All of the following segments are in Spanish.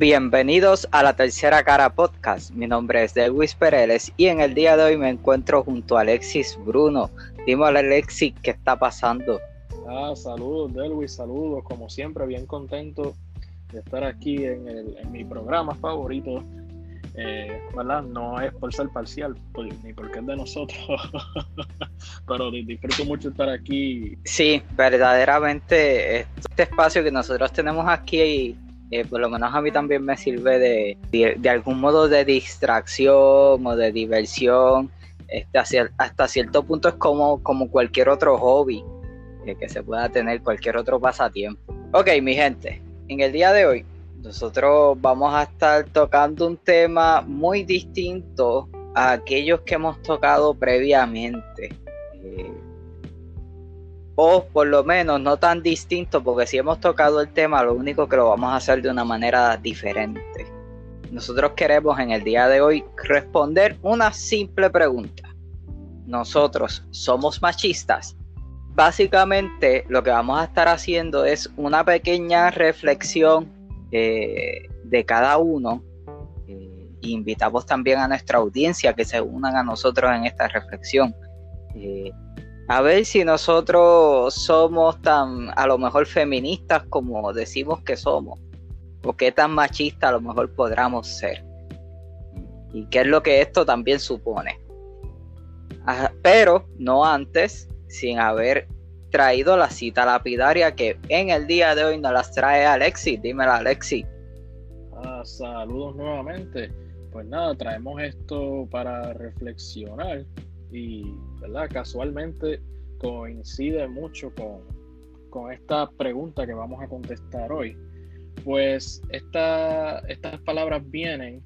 Bienvenidos a la tercera cara podcast. Mi nombre es Dewis Pereles y en el día de hoy me encuentro junto a Alexis Bruno. Dímelo Alexis, ¿qué está pasando? Ah, saludos Delwis, saludos. Como siempre, bien contento de estar aquí en, mi programa favorito. Eh, ¿verdad? No es por ser parcial, ni porque es de nosotros, pero disfruto mucho estar aquí. Sí, verdaderamente este espacio que nosotros tenemos aquí eh, por lo menos a mí también me sirve de, de, algún modo de distracción o de diversión. Este, hasta cierto punto es como, como cualquier otro hobby eh, que se pueda tener, cualquier otro pasatiempo. Ok, mi gente, en el día de hoy nosotros vamos a estar tocando un tema muy distinto a aquellos que hemos tocado previamente. Eh, o por lo menos no tan distinto, porque si hemos tocado el tema, lo único que lo vamos a hacer de una manera diferente. Nosotros queremos en el día de hoy responder una simple pregunta. ¿Nosotros somos machistas? Básicamente lo que vamos a estar haciendo es una pequeña reflexión eh, de cada uno. Eh, invitamos también a nuestra audiencia que se unan a nosotros en esta reflexión. Eh, a ver si nosotros somos tan a lo mejor feministas como decimos que somos, o qué tan machistas a lo mejor podamos ser. Y qué es lo que esto también supone. pero no antes, sin haber traído la cita lapidaria que en el día de hoy nos las trae Alexis. Dímela, Alexis. Ah, saludos nuevamente. Pues nada, traemos esto para reflexionar y, ¿verdad? Casualmente coincide mucho con, con esta pregunta que vamos a contestar hoy. Pues esta, estas palabras vienen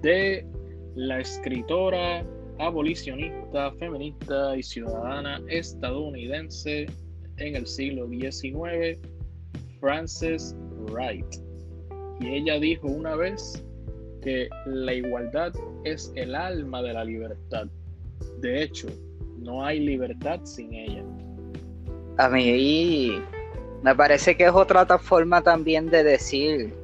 de la escritora abolicionista, feminista y ciudadana estadounidense en el siglo XIX, Frances Wright. Y ella dijo una vez que la igualdad es el alma de la libertad. De hecho, no hay libertad sin ella. A mí me parece que es otra forma también de decir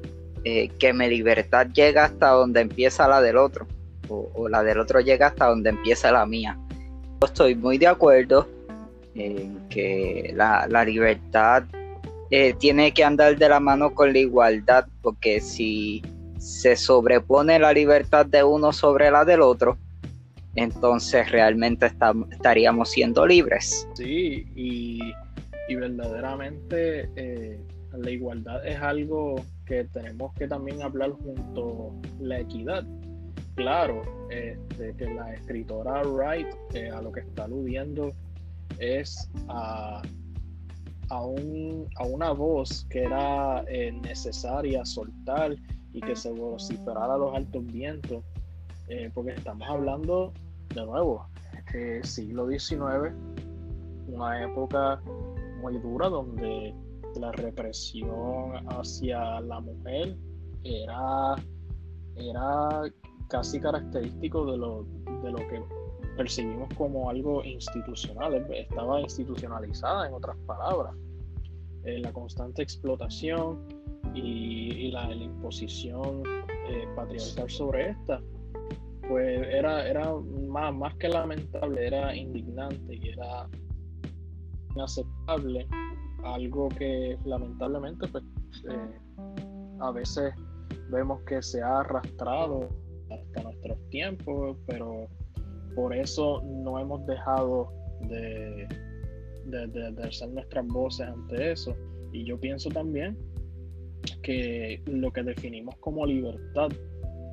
eh, que mi libertad llega hasta donde empieza la del otro, o, la del otro llega hasta donde empieza la mía. estoy muy de acuerdo en que la, libertad eh, tiene que andar de la mano con la igualdad, porque si se sobrepone la libertad de uno sobre la del otro, entonces realmente estaríamos siendo libres. Sí, y, verdaderamente eh, la igualdad es algo que tenemos que también hablar junto a la equidad. Claro, este, que la escritora Wright eh, a lo que está aludiendo es a, a, una voz que era eh, necesaria soltar y que se vociferara a los altos vientos eh, porque estamos hablando de nuevo, eh, siglo XIX, una época muy dura donde la represión hacia la mujer era, era casi característico de lo, de lo que percibimos como algo institucional, estaba institucionalizada en otras palabras. Eh, la constante explotación y, la, imposición patriarcal sobre esta pues era, era más, más que lamentable, era indignante y era inaceptable, algo que lamentablemente pues, eh, a veces vemos que se ha arrastrado hasta nuestros tiempos, pero por eso no hemos dejado de, de, de, de alzar nuestras voces ante eso. Y yo pienso también que lo que definimos como libertad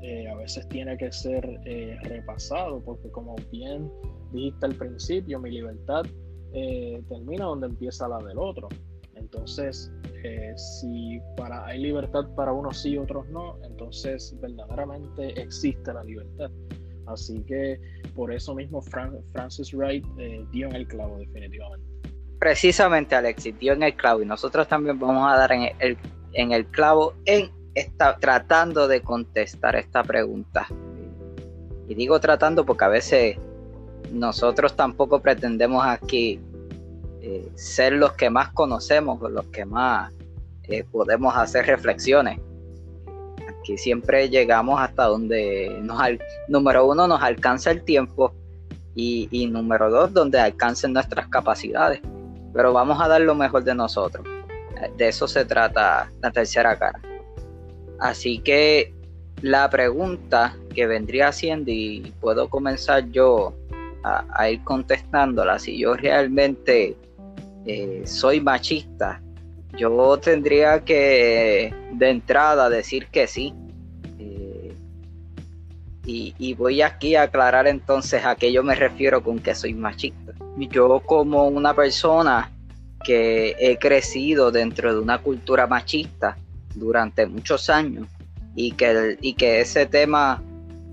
eh, a veces tiene que ser eh, repasado, porque como bien dijiste al principio, mi libertad eh, termina donde empieza la del otro. Entonces, si para, hay libertad para unos sí y otros no, entonces verdaderamente existe la libertad. Así que por eso mismo Francis Wright dio en el clavo definitivamente. Precisamente Alexis dio en el clavo y nosotros también vamos a dar en el, en el clavo en está tratando de contestar esta pregunta. Y digo tratando porque a veces nosotros tampoco pretendemos aquí eh, ser los que más conocemos, los que más eh, podemos hacer reflexiones. que siempre llegamos hasta donde nos, número uno, nos alcanza el tiempo y, número dos, donde alcancen nuestras capacidades. Pero vamos a dar lo mejor de nosotros. De eso se trata la tercera cara. Así que la pregunta que vendría siendo, y puedo comenzar yo a, ir contestándola, si yo realmente eh, soy machista, yo tendría que de entrada decir que sí. Eh, y, voy aquí a aclarar entonces a qué yo me refiero con que soy machista. Yo como una persona que he crecido dentro de una cultura machista durante muchos años y que, y que ese tema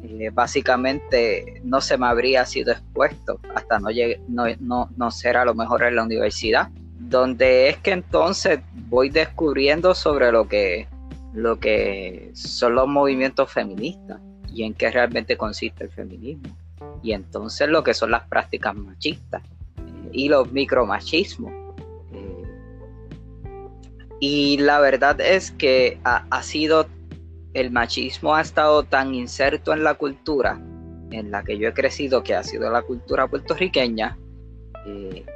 eh, básicamente no se me habría sido expuesto hasta no, llegue, no, no, no ser a lo mejor en la universidad donde es que entonces voy descubriendo sobre lo que, lo que son los movimientos feministas y en qué realmente consiste el feminismo. Y entonces lo que son las prácticas machistas eh, y los micromachismos. Y la verdad es que ha, sido, el machismo ha estado tan inserto en la cultura en la que yo he crecido, que ha sido la cultura puertorriqueña, eh,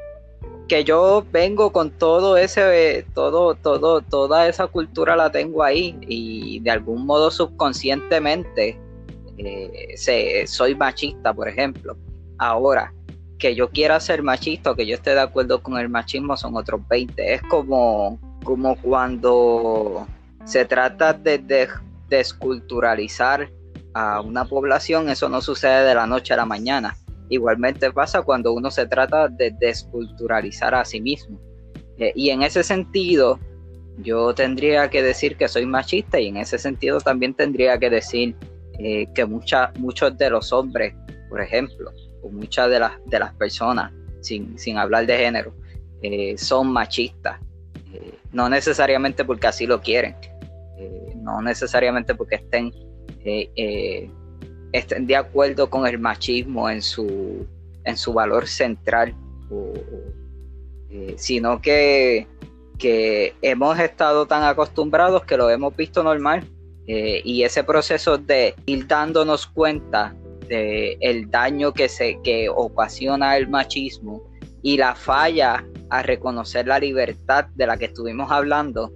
que yo vengo con todo ese, todo, todo, toda esa cultura la tengo ahí y de algún modo subconscientemente eh, soy machista, por ejemplo. Ahora, que yo quiera ser machista o que yo esté de acuerdo con el machismo son otros 20. Es como, como cuando se trata de desculturalizar a una población, eso no sucede de la noche a la mañana Igualmente pasa cuando uno se trata de desculturalizar a sí mismo. Eh, y en ese sentido, yo tendría que decir que soy machista y en ese sentido también tendría que decir eh, que mucha, muchos de los hombres, por ejemplo, o muchas de las, de las personas, sin, hablar de género, eh, son machistas. No necesariamente porque así lo quieren, no necesariamente porque estén estén de acuerdo con el machismo en su, en su valor central, eh, sino que, que, hemos estado tan acostumbrados que lo hemos visto normal eh, y ese proceso de ir dándonos cuenta de el daño que se que ocasiona el machismo y la falla a reconocer la libertad de la que estuvimos hablando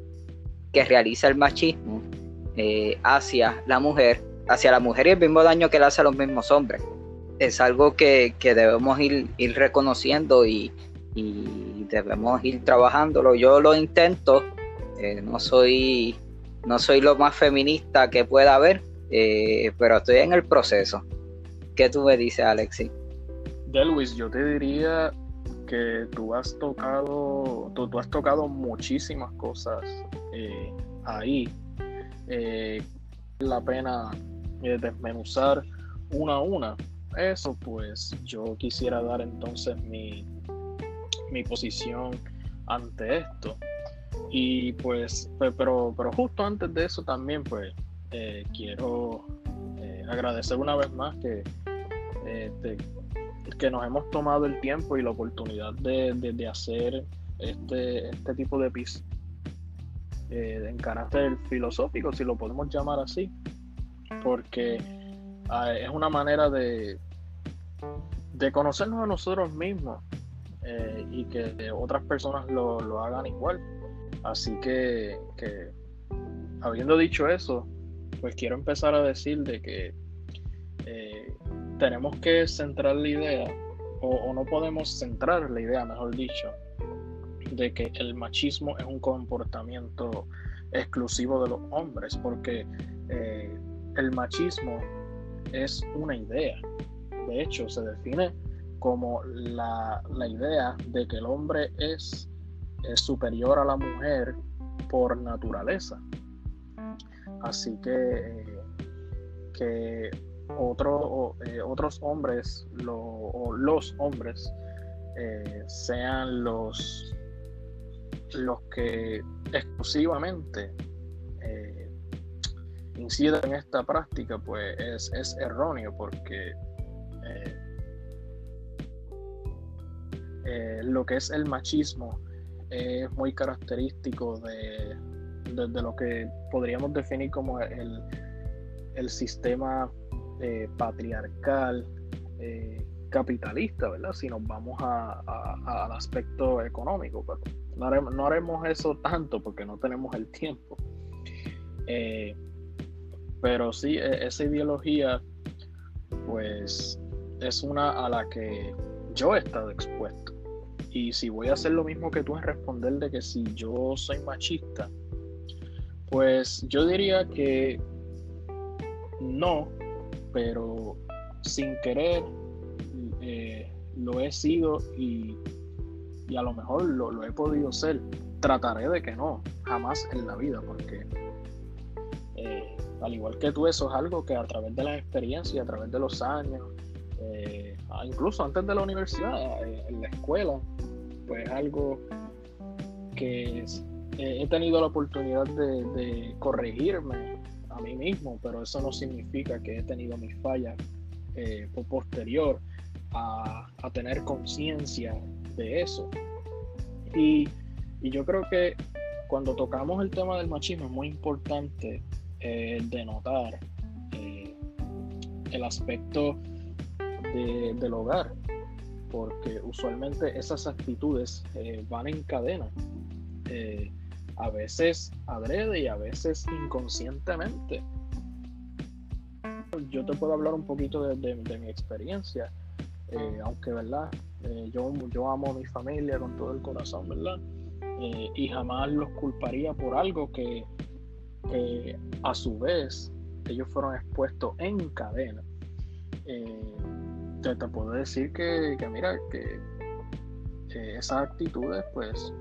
que realiza el machismo eh, hacia la mujer hacia la mujer y el mismo daño que le hace a los mismos hombres. Es algo que, debemos ir, reconociendo y, debemos ir trabajándolo. Yo lo intento, eh, no, soy, no soy lo más feminista que pueda haber, eh, pero estoy en el proceso. ¿Qué tú me dices, Alexi? Delwis, yo te diría que tú has tocado, tú, has tocado muchísimas cosas eh, ahí. la pena eh, desmenuzar una a una. Eso pues yo quisiera dar entonces mi, mi posición ante esto. Y pues, pero, pero justo antes de eso también pues eh, quiero eh, agradecer una vez más que, que nos hemos tomado el tiempo y la oportunidad de, hacer este, este tipo de piso en carácter filosófico, si lo podemos llamar así porque ah, es una manera de, de conocernos a nosotros mismos eh, y que otras personas lo, hagan igual. Así que, habiendo dicho eso, pues quiero empezar a decir de que eh, tenemos que centrar la idea, o, no podemos centrar la idea, mejor dicho, de que el machismo es un comportamiento exclusivo de los hombres, porque eh, el machismo es una idea. De hecho, se define como la, idea de que el hombre es, superior a la mujer por naturaleza. Así que, que otro, eh, otros hombres o los hombres eh, sean los, los que exclusivamente incida en esta práctica, pues es, erróneo porque eh, eh, lo que es el machismo es muy característico de, lo que podríamos definir como el, el sistema eh, patriarcal eh, capitalista, ¿verdad? Si nos vamos al aspecto económico, pero no haremos, eso tanto porque no tenemos el tiempo. Eh, pero sí, e, esa ideología, pues, es una a la que yo he estado expuesto. Y si voy a hacer lo mismo que tú en responder de que si yo soy machista, pues yo diría que no, pero sin querer eh, lo he sido y, a lo mejor lo, he podido ser. Trataré de que no, jamás en la vida, porque eh, al igual que tú, eso es algo que a través de la experiencia, a través de los años, eh, incluso antes de la universidad, en la escuela, pues algo que he tenido la oportunidad de corregirme mí mismo, pero eso no significa que he tenido mis fallas eh, posterior a, tener conciencia de eso. Y, yo creo que cuando tocamos el tema del machismo es muy importante eh, denotar eh, el aspecto del hogar, porque usualmente esas actitudes van en cadena a veces adrede y a veces inconscientemente. Yo te puedo hablar un poquito de, mi experiencia, eh, aunque, ¿verdad? Eh, yo, yo amo a mi familia con todo el corazón, ¿verdad? Eh, y jamás los culparía por algo que, a su vez ellos fueron expuestos en cadena. te, te, puedo decir que, que mira, que esas actitudes pues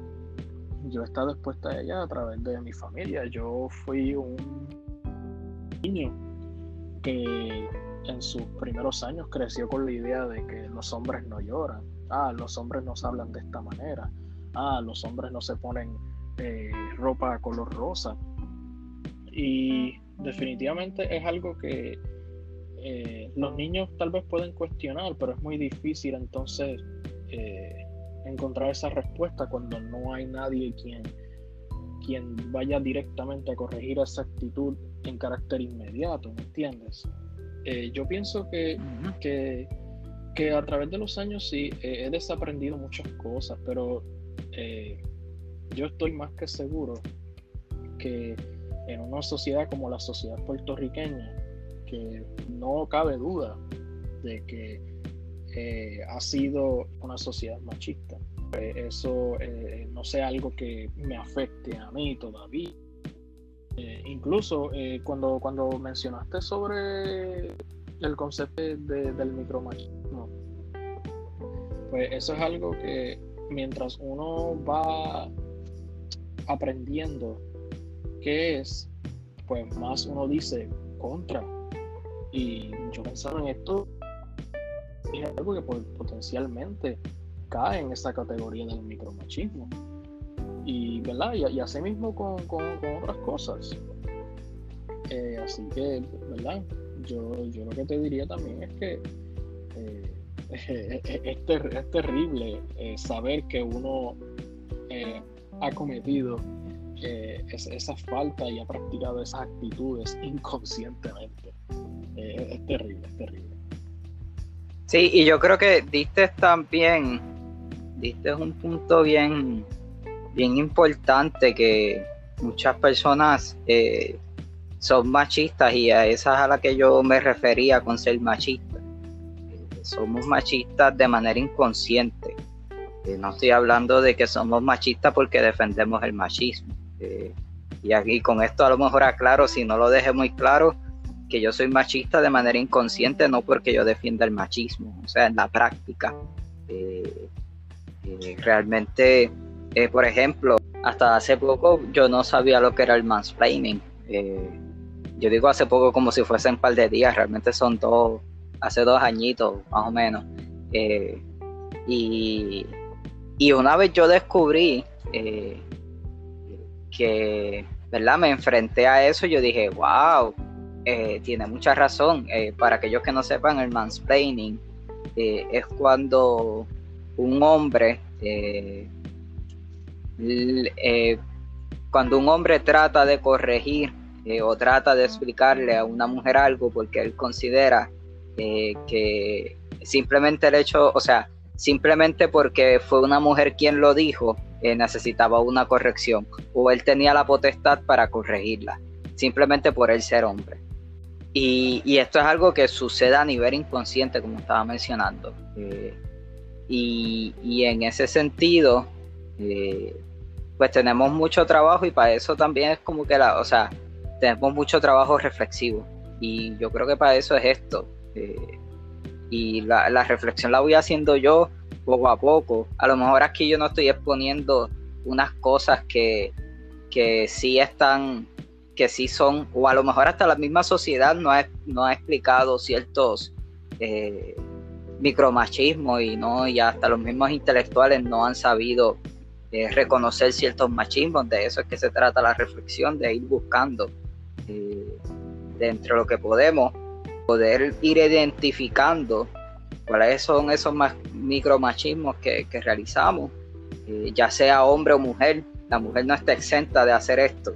yo he estado expuesta a ella a través de mi familia. Yo fui un niño que en sus primeros años creció con la idea de que los hombres no lloran, ah, los hombres no se hablan de esta manera, ah, los hombres no se ponen eh, ropa color rosa. Y definitivamente es algo que eh, los niños tal vez pueden cuestionar, pero es muy difícil entonces eh, encontrar esa respuesta cuando no hay nadie quien, quien vaya directamente a corregir esa actitud en carácter inmediato, ¿me entiendes? Eh, yo pienso que, que, a través de los años sí he desaprendido muchas cosas, pero eh, yo estoy más que seguro que en una sociedad como la sociedad puertorriqueña, que no cabe duda de que eh, ha sido una sociedad machista. Eh, eso eh, no sea algo que me afecte a mí todavía. incluso cuando, cuando mencionaste sobre el concepto del micromachismo, pues eso es algo que mientras uno va aprendiendo qué es, pues más uno dice contra. Y yo pensaba en esto es algo que potencialmente cae en esa categoría del micromachismo. Y, ¿verdad? Y, así mismo con, otras cosas. Eh, así que, ¿verdad? Yo, yo lo que te diría también es que eh, es, terrible eh, saber que uno ha cometido esa falta y ha practicado esas actitudes inconscientemente. es terrible, es terrible. Sí, y yo creo que diste también, diste un punto bien, bien importante que muchas personas eh, son machistas y a esas a las que yo me refería con ser machista. somos machistas de manera inconsciente. Eh, no estoy hablando de que somos machistas porque defendemos el machismo. Eh, y aquí con esto a lo mejor aclaro, si no lo dejé muy claro, que yo soy machista de manera inconsciente, no porque yo defienda el machismo, o sea, en la práctica. Eh, eh, realmente, eh, por ejemplo, hasta hace poco yo no sabía lo que era el mansplaining. yo digo hace poco como si fuesen un par de días, realmente son dos, hace dos añitos más o menos. y, y una vez yo descubrí que, ¿verdad? Me enfrenté a eso, yo dije, wow, eh, tiene mucha razón. Eh, para aquellos que no sepan, el mansplaining eh, es cuando un hombre, cuando un hombre trata de corregir eh, o trata de explicarle a una mujer algo porque él considera eh, que simplemente el hecho, o sea, simplemente porque fue una mujer quien lo dijo, eh, necesitaba una corrección o él tenía la potestad para corregirla, simplemente por él ser hombre. Y, esto es algo que sucede a nivel inconsciente, como estaba mencionando. y, y, en ese sentido, pues tenemos mucho trabajo y para eso también es como que la, o sea, tenemos mucho trabajo reflexivo y yo creo que para eso es esto. Eh, y la, reflexión la voy haciendo yo poco a poco. A lo mejor aquí yo no estoy exponiendo unas cosas que, que sí están, que sí son, o a lo mejor hasta la misma sociedad no ha, no ha explicado ciertos eh, micromachismos y no, y hasta los mismos intelectuales no han sabido eh, reconocer ciertos machismos. De eso es que se trata la reflexión, de ir buscando eh, dentro de lo que podemos, poder ir identificando cuáles son esos micromachismos que, que realizamos, eh, ya sea hombre o mujer, la mujer no está exenta de hacer esto.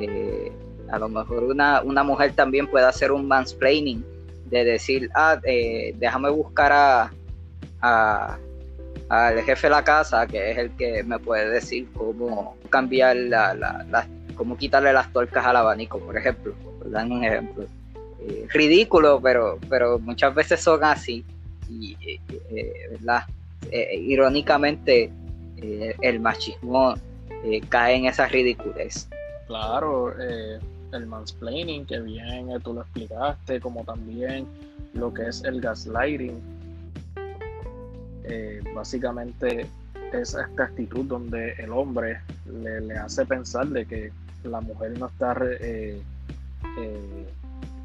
Eh, a lo mejor una, una, mujer también puede hacer un mansplaining, de decir, ah, déjame buscar a, al jefe de la casa, que es el que me puede decir cómo cambiar la, la, cómo quitarle las tuercas al abanico, por ejemplo, dan un ejemplo. Eh, ridículo, pero, pero muchas veces son así. Y, eh, eh, ¿verdad? irónicamente, el machismo cae en esa ridiculez. Claro, el mansplaining, que bien tú lo explicaste, como también lo que es el gaslighting. básicamente es esta actitud donde el hombre le, hace pensar de que la mujer no está eh, eh,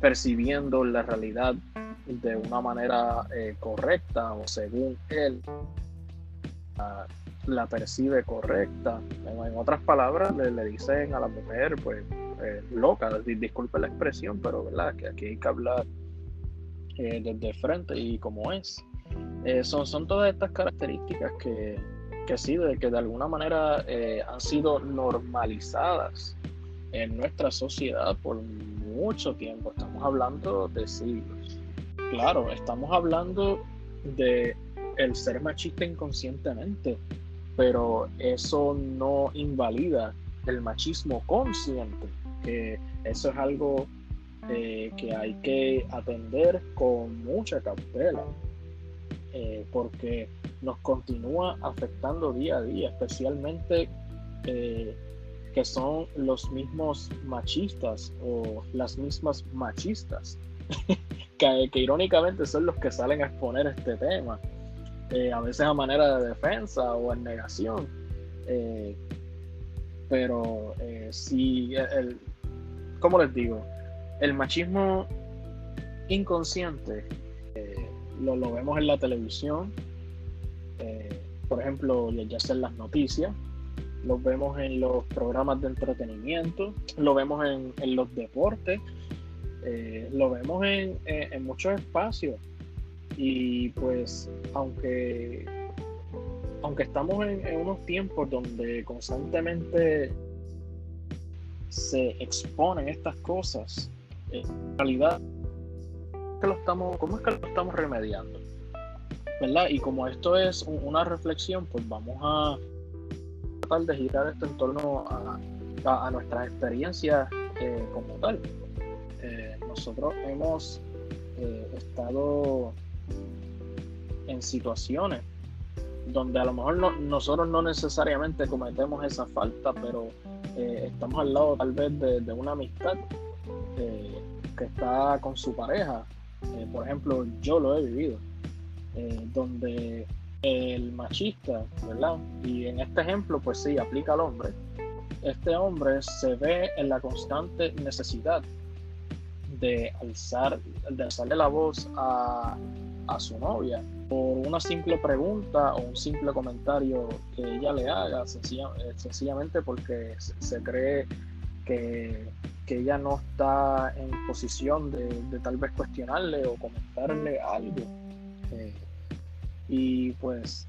percibiendo la realidad de una manera eh, correcta o según él la, percibe correcta. En, otras palabras, le, dicen a la mujer, pues, loca, disculpe la expresión, pero verdad que aquí hay que hablar desde frente y como es. son, son todas estas características que, que sí, de que de alguna manera han sido normalizadas en nuestra sociedad por mucho tiempo. Estamos hablando de siglos. Claro, estamos hablando de el ser machista inconscientemente, pero eso no invalida el machismo consciente, que eso es algo eh, que hay que atender con mucha cautela, eh, porque nos continúa afectando día a día, especialmente eh, que son los mismos machistas o las mismas machistas, que, irónicamente son los que salen a exponer este tema, eh, a veces a manera de defensa o en negación. Eh, pero eh, si, el, ¿cómo les digo? El machismo inconsciente lo, lo, vemos en la televisión, por ejemplo, ya sea en las noticias, lo vemos en los programas de entretenimiento, lo vemos en, los deportes, eh, lo vemos en, muchos espacios. Y pues, aunque, aunque estamos en, unos tiempos donde constantemente se exponen estas cosas, en realidad, ¿cómo es que lo estamos remediando? ¿verdad? Y como esto es una reflexión, pues vamos a de girar esto en torno a, a, nuestras experiencias eh, como tal. Eh, nosotros hemos eh, estado en situaciones donde a lo mejor no, nosotros no necesariamente cometemos esa falta, pero estamos al lado tal vez de, una amistad que está con su pareja. por ejemplo, yo lo he vivido, donde el machista, ¿verdad? Y en este ejemplo, pues sí, aplica al hombre. Este hombre se ve en la constante necesidad de alzar, de alzarle la voz a, su novia por una simple pregunta o un simple comentario que ella le haga, eh, sencillamente porque se, cree que, ella no está en posición de, tal vez cuestionarle o comentarle algo. Eh, y pues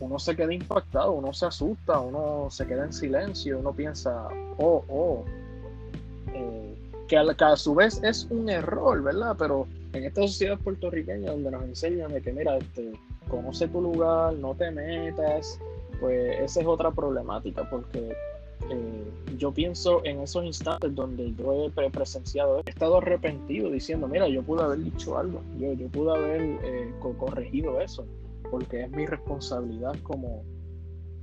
uno se queda impactado, uno se asusta, uno se queda en silencio, uno piensa, oh, oh, eh, que a, su vez es un error, ¿verdad? Pero en esta sociedad puertorriqueña donde nos enseñan de que, mira, este, conoce tu lugar, no te metas, pues esa es otra problemática, porque eh, yo pienso en esos instantes donde yo he presenciado, he estado arrepentido diciendo, mira, yo pude haber dicho algo, yo, yo pude haber eh, corregido eso, porque es mi responsabilidad como,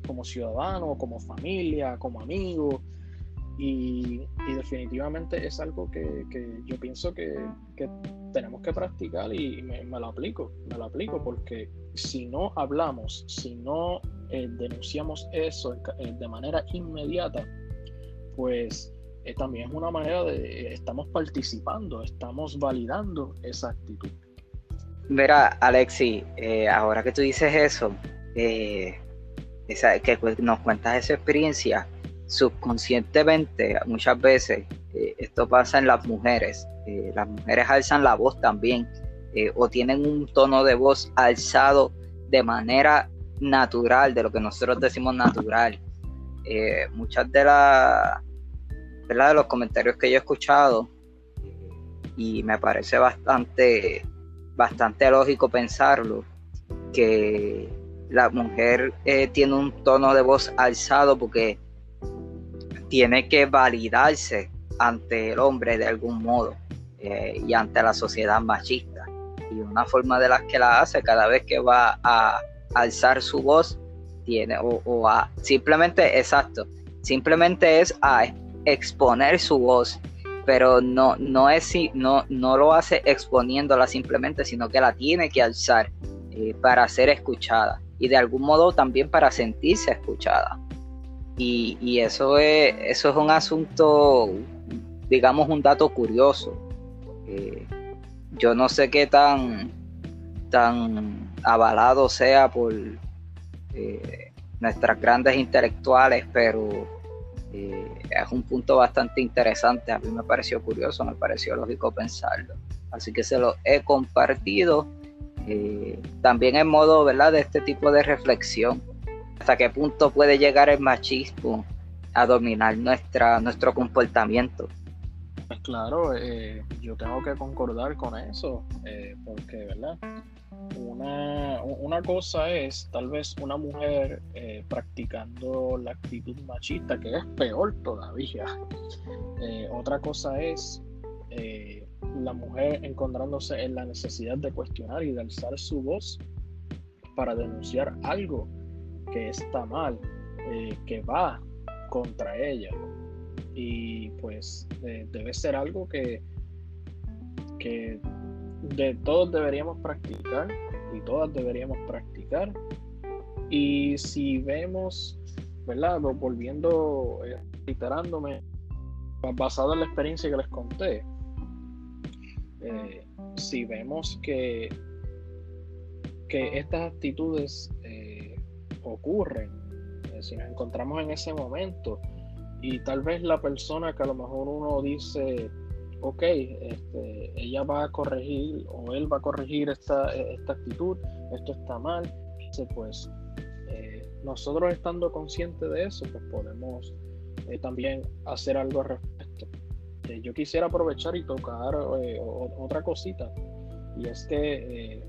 como ciudadano, como familia, como amigo, y, definitivamente es algo que, yo pienso que, tenemos que practicar y me, lo aplico, me lo aplico porque si no hablamos, si no eh, denunciamos eso eh, de manera inmediata, pues eh, también es una manera de, estamos participando, estamos validando esa actitud. Mira, Alexi, ahora que tú dices eso, esa, que nos cuentas esa experiencia, subconscientemente muchas veces eh, esto pasa en las mujeres. Eh, las mujeres alzan la voz también eh, o tienen un tono de voz alzado de manera natural, de lo que nosotros decimos natural. muchas de las de los comentarios que yo he escuchado y me parece bastante bastante lógico pensarlo que la mujer tiene un tono de voz alzado porque tiene que validarse ante el hombre de algún modo eh, y ante la sociedad machista. Y una forma de las que la hace cada vez que va a alzar su voz, tiene, o, a simplemente, exacto, simplemente es a exponer su voz, pero no, no, es, no, no lo hace exponiéndola simplemente, sino que la tiene que alzar eh, para ser escuchada y de algún modo también para sentirse escuchada. Y, eso, es, eso es un asunto, digamos, un dato curioso. Eh, yo no sé qué tan, tan avalado sea por eh, nuestras grandes intelectuales, pero eh, es un punto bastante interesante. A mí me pareció curioso, me pareció lógico pensarlo. Así que se lo he compartido también en modo ¿verdad? de este tipo de reflexión hasta qué punto puede llegar el machismo a dominar nuestra, nuestro comportamiento. Pues claro, eh, yo tengo que concordar con eso, eh, porque, ¿verdad? Una, una, cosa es tal vez una mujer eh, practicando la actitud machista, que es peor todavía. otra cosa es la mujer encontrándose en la necesidad de cuestionar y de alzar su voz para denunciar algo que está mal, eh, que va contra ella. Y pues eh, debe ser algo que, que de todos deberíamos practicar y todas deberíamos practicar. Y si vemos, ¿verdad? Volviendo, eh, reiterándome, basado en la experiencia que les conté, si vemos que, que estas actitudes ocurren, eh, si nos encontramos en ese momento y tal vez la persona que a lo mejor uno dice, ok, este, ella va a corregir o él va a corregir esta, esta actitud, esto está mal, pues eh, nosotros estando conscientes de eso, pues podemos eh, también hacer algo al respecto. yo quisiera aprovechar y tocar otra cosita, y es que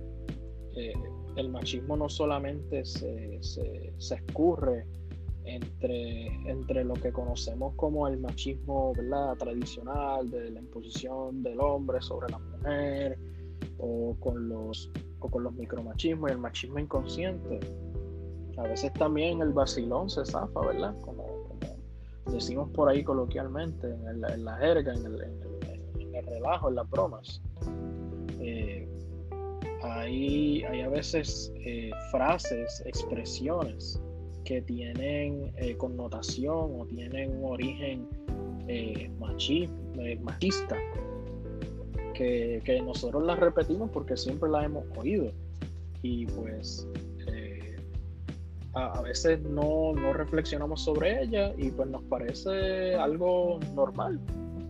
el machismo no solamente se, escurre entre, entre lo que conocemos como el machismo ¿verdad? tradicional de la imposición del hombre sobre la mujer o con los, o con los micromachismos y el machismo inconsciente. A veces también el vacilón se zafa, ¿verdad? Como, decimos por ahí coloquialmente, en, la jerga, en el, en el, relajo, en las bromas. Eh, hay, hay a veces eh, frases, expresiones que tienen eh, connotación o tienen un origen eh, machista, que, nosotros las repetimos porque siempre las hemos oído. Y pues a, veces no, no reflexionamos sobre ella y pues nos parece algo normal.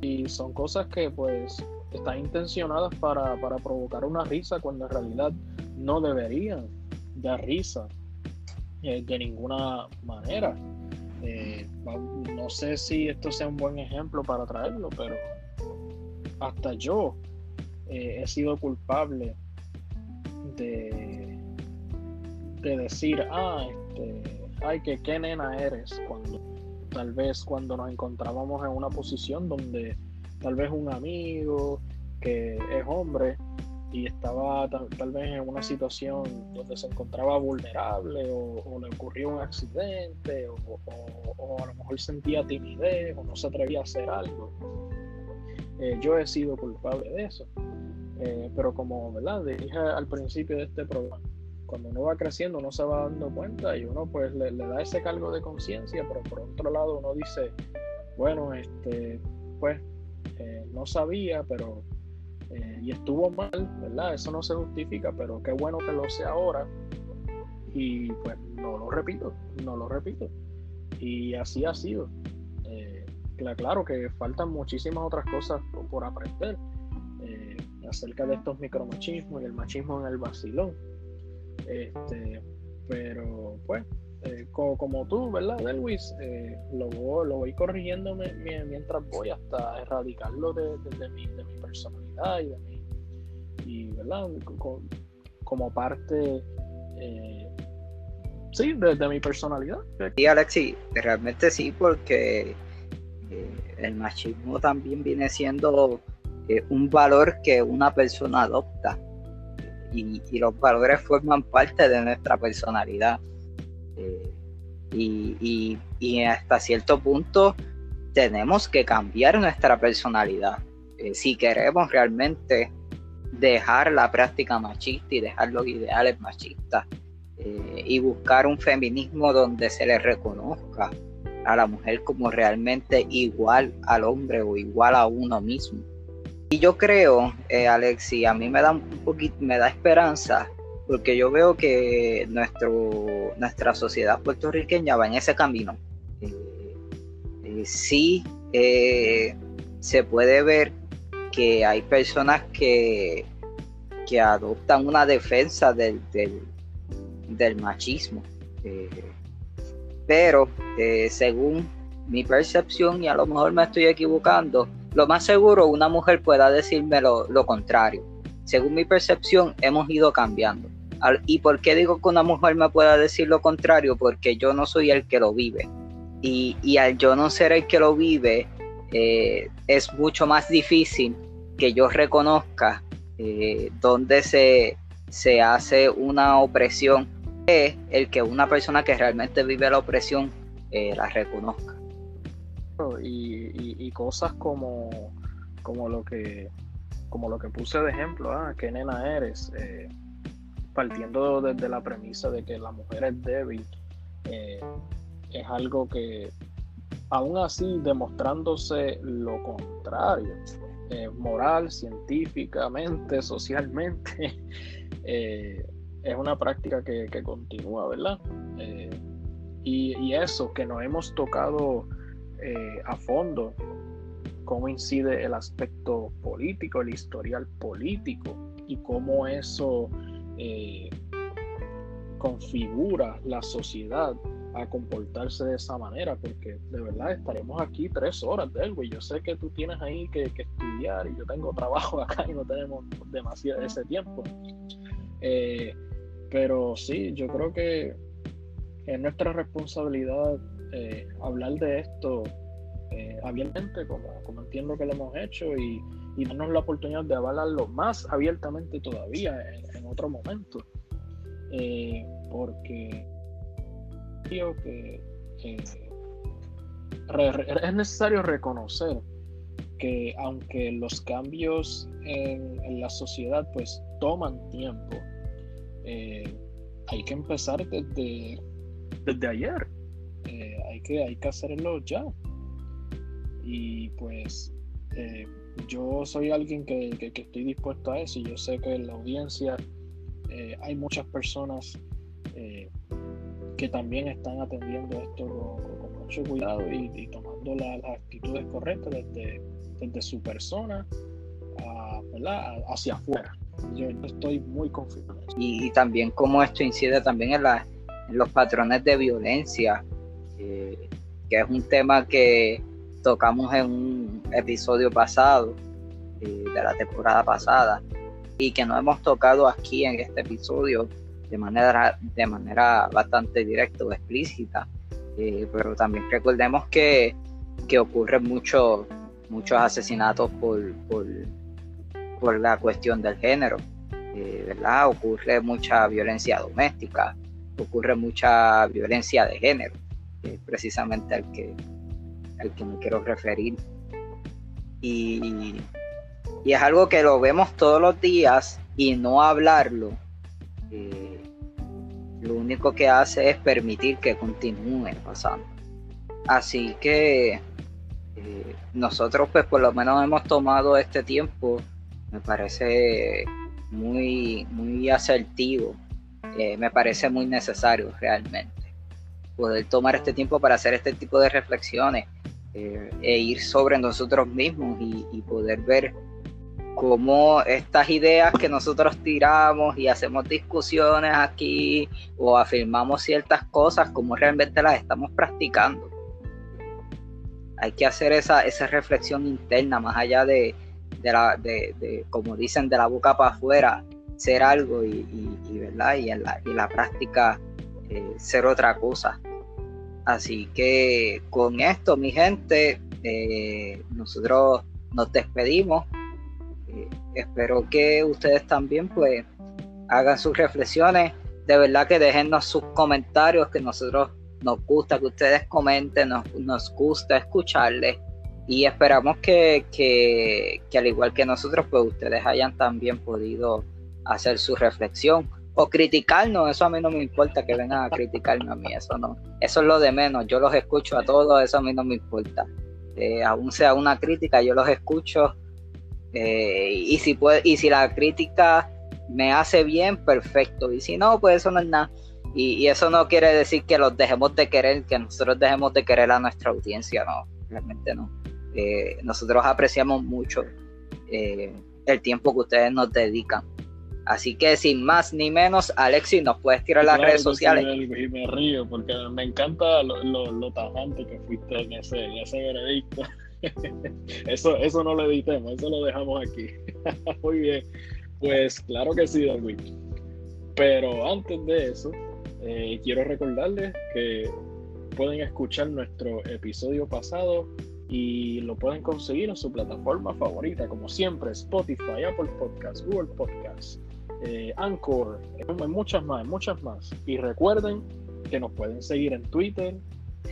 Y son cosas que pues están intencionadas para, provocar una risa cuando en realidad no deberían dar risa eh, de ninguna manera. Eh, no sé si esto sea un buen ejemplo para traerlo, pero hasta yo he sido culpable de, de decir, ah, este, ay, que qué nena eres, cuando tal vez cuando nos encontrábamos en una posición donde tal vez un amigo que es hombre y estaba tal, vez en una situación donde se encontraba vulnerable o, le ocurrió un accidente o, a lo mejor sentía timidez o no se atrevía a hacer algo. Eh, yo he sido culpable de eso. Eh, pero como ¿verdad? dije al principio de este programa, cuando uno va creciendo uno se va dando cuenta y uno pues le, da ese cargo de conciencia, pero por otro lado uno dice, bueno, este, pues no sabía, pero eh, y estuvo mal, ¿verdad? Eso no se justifica, pero qué bueno que lo sé ahora. Y pues no lo repito, no lo repito. Y así ha sido. Eh, claro que faltan muchísimas otras cosas por, aprender eh, acerca de estos micromachismos y el machismo en el vacilón. Este, pero pues, como, tú, ¿verdad, Delwis? lo, voy, lo voy corrigiendo mientras voy hasta erradicarlo de, mi, personalidad y de mi, y, ¿verdad? Como, parte, eh, sí, de, mi personalidad. Sí, Alexi, realmente sí, porque eh, el machismo también viene siendo eh, un valor que una persona adopta y, los valores forman parte de nuestra personalidad. Y, hasta cierto punto tenemos que cambiar nuestra personalidad eh, si queremos realmente dejar la práctica machista y dejar los ideales machistas eh, y buscar un feminismo donde se le reconozca a la mujer como realmente igual al hombre o igual a uno mismo. Y yo creo, eh, Alexi, a mí me da un poquito, me da esperanza porque yo veo que nuestro, nuestra sociedad puertorriqueña va en ese camino. sí se puede ver que hay personas que, que adoptan una defensa del, del, machismo. Eh, pero eh, según mi percepción, y a lo mejor me estoy equivocando, lo más seguro una mujer pueda decirme lo, contrario. Según mi percepción, hemos ido cambiando. ¿Y por qué digo que una mujer me pueda decir lo contrario? Porque yo no soy el que lo vive. Y, y al yo no ser el que lo vive, eh, es mucho más difícil que yo reconozca eh, donde se, se hace una opresión es el que una persona que realmente vive la opresión eh, la reconozca. Y, cosas como, como lo que como lo que puse de ejemplo, ah, qué nena eres, partiendo desde la premisa de que la mujer es débil, es algo que aún así demostrándose lo contrario, eh, moral, científicamente, socialmente, eh, es una práctica que, continúa, ¿verdad? Eh, y, eso, que nos hemos tocado a fondo, cómo incide el aspecto político, el historial político y cómo eso configura la sociedad a comportarse de esa manera, porque de verdad estaremos aquí tres horas, güey. Yo sé que tú tienes ahí que, estudiar y yo tengo trabajo acá y no tenemos demasiado ese tiempo. Eh, pero sí, yo creo que es nuestra responsabilidad eh, hablar de esto eh, abiertamente, como, como entiendo que lo hemos hecho, y, y darnos la oportunidad de avalarlo más abiertamente todavía en, otro momento. porque que es necesario reconocer que aunque los cambios en, la sociedad pues toman tiempo, eh, hay que empezar desde, desde ayer. Eh, hay, que, hay que hacerlo ya. Y pues eh, yo soy alguien que, que, estoy dispuesto a eso y yo sé que en la audiencia hay muchas personas que también están atendiendo esto con, mucho cuidado y, tomando las actitudes correctas desde, desde su persona hacia afuera. Yo estoy muy confiado. Y, también cómo esto incide también en, la, los patrones de violencia, que es un tema que tocamos en un episodio pasado. eh, de la temporada pasada y que no hemos tocado aquí en este episodio de manera, de manera bastante directa o explícita. Eh, pero también recordemos que, que ocurren muchos muchos asesinatos por, por, por, la cuestión del género, eh, ¿verdad? Ocurre mucha violencia doméstica, ocurre mucha violencia de género, precisamente al que, al que me quiero referir. Y, y es algo que lo vemos todos los días y no hablarlo, eh, lo único que hace es permitir que continúe pasando. Así que eh, nosotros pues por lo menos hemos tomado este tiempo, me parece muy, muy asertivo, eh, me parece muy necesario realmente poder tomar este tiempo para hacer este tipo de reflexiones e ir sobre nosotros mismos y poder ver cómo estas ideas que nosotros tiramos y hacemos discusiones aquí o afirmamos ciertas cosas, cómo realmente las estamos practicando. Hay que hacer esa, esa reflexión interna, más allá de, la, de, como dicen, de la boca para afuera, ser algo y, ¿verdad? y, en, la, la práctica eh, ser otra cosa. Así que con esto, mi gente, eh, nosotros nos despedimos. Espero que ustedes también pues hagan sus reflexiones. De verdad que déjennos sus comentarios, que nosotros nos gusta que ustedes comenten, nos, nos gusta escucharles. Y esperamos que, que, que, al igual que nosotros, pues ustedes hayan también podido hacer su reflexión o criticarnos, eso a mí no me importa que vengan a criticarme a mí, eso no, eso es lo de menos, yo los escucho a todos, eso a mí no me importa, eh, aún sea una crítica, yo los escucho eh, y, si puede, y si la crítica me hace bien, perfecto. Y si no, pues eso no es nada. Y, eso no quiere decir que los dejemos de querer, que nosotros dejemos de querer a nuestra audiencia, no, realmente no. Eh, nosotros apreciamos mucho eh, el tiempo que ustedes nos dedican. Así que sin más ni menos, Alexis, nos puedes tirar las redes sociales. y me río porque me encanta lo, lo, tajante que fuiste en ese, en ese veredicto. eso, eso no lo editemos, eso lo dejamos aquí. Muy bien. Pues claro que sí, Don Pero antes de eso, eh, quiero recordarles que pueden escuchar nuestro episodio pasado y lo pueden conseguir en su plataforma favorita, como siempre, Spotify, Apple Podcasts, Google Podcasts, eh, Anchor, muchas más, muchas más. Y recuerden que nos pueden seguir en Twitter,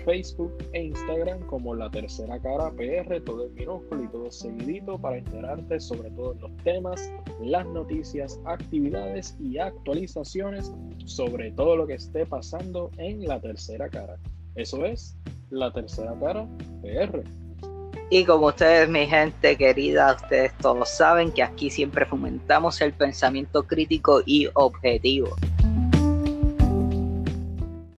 Facebook e Instagram como La Tercera Cara PR, todo en minúsculo y todo seguidito para enterarte sobre todos los temas, las noticias, actividades y actualizaciones sobre todo lo que esté pasando en La Tercera Cara. Eso es La Tercera Cara PR. Y como ustedes, mi gente querida, ustedes todos saben que aquí siempre fomentamos el pensamiento crítico y objetivo.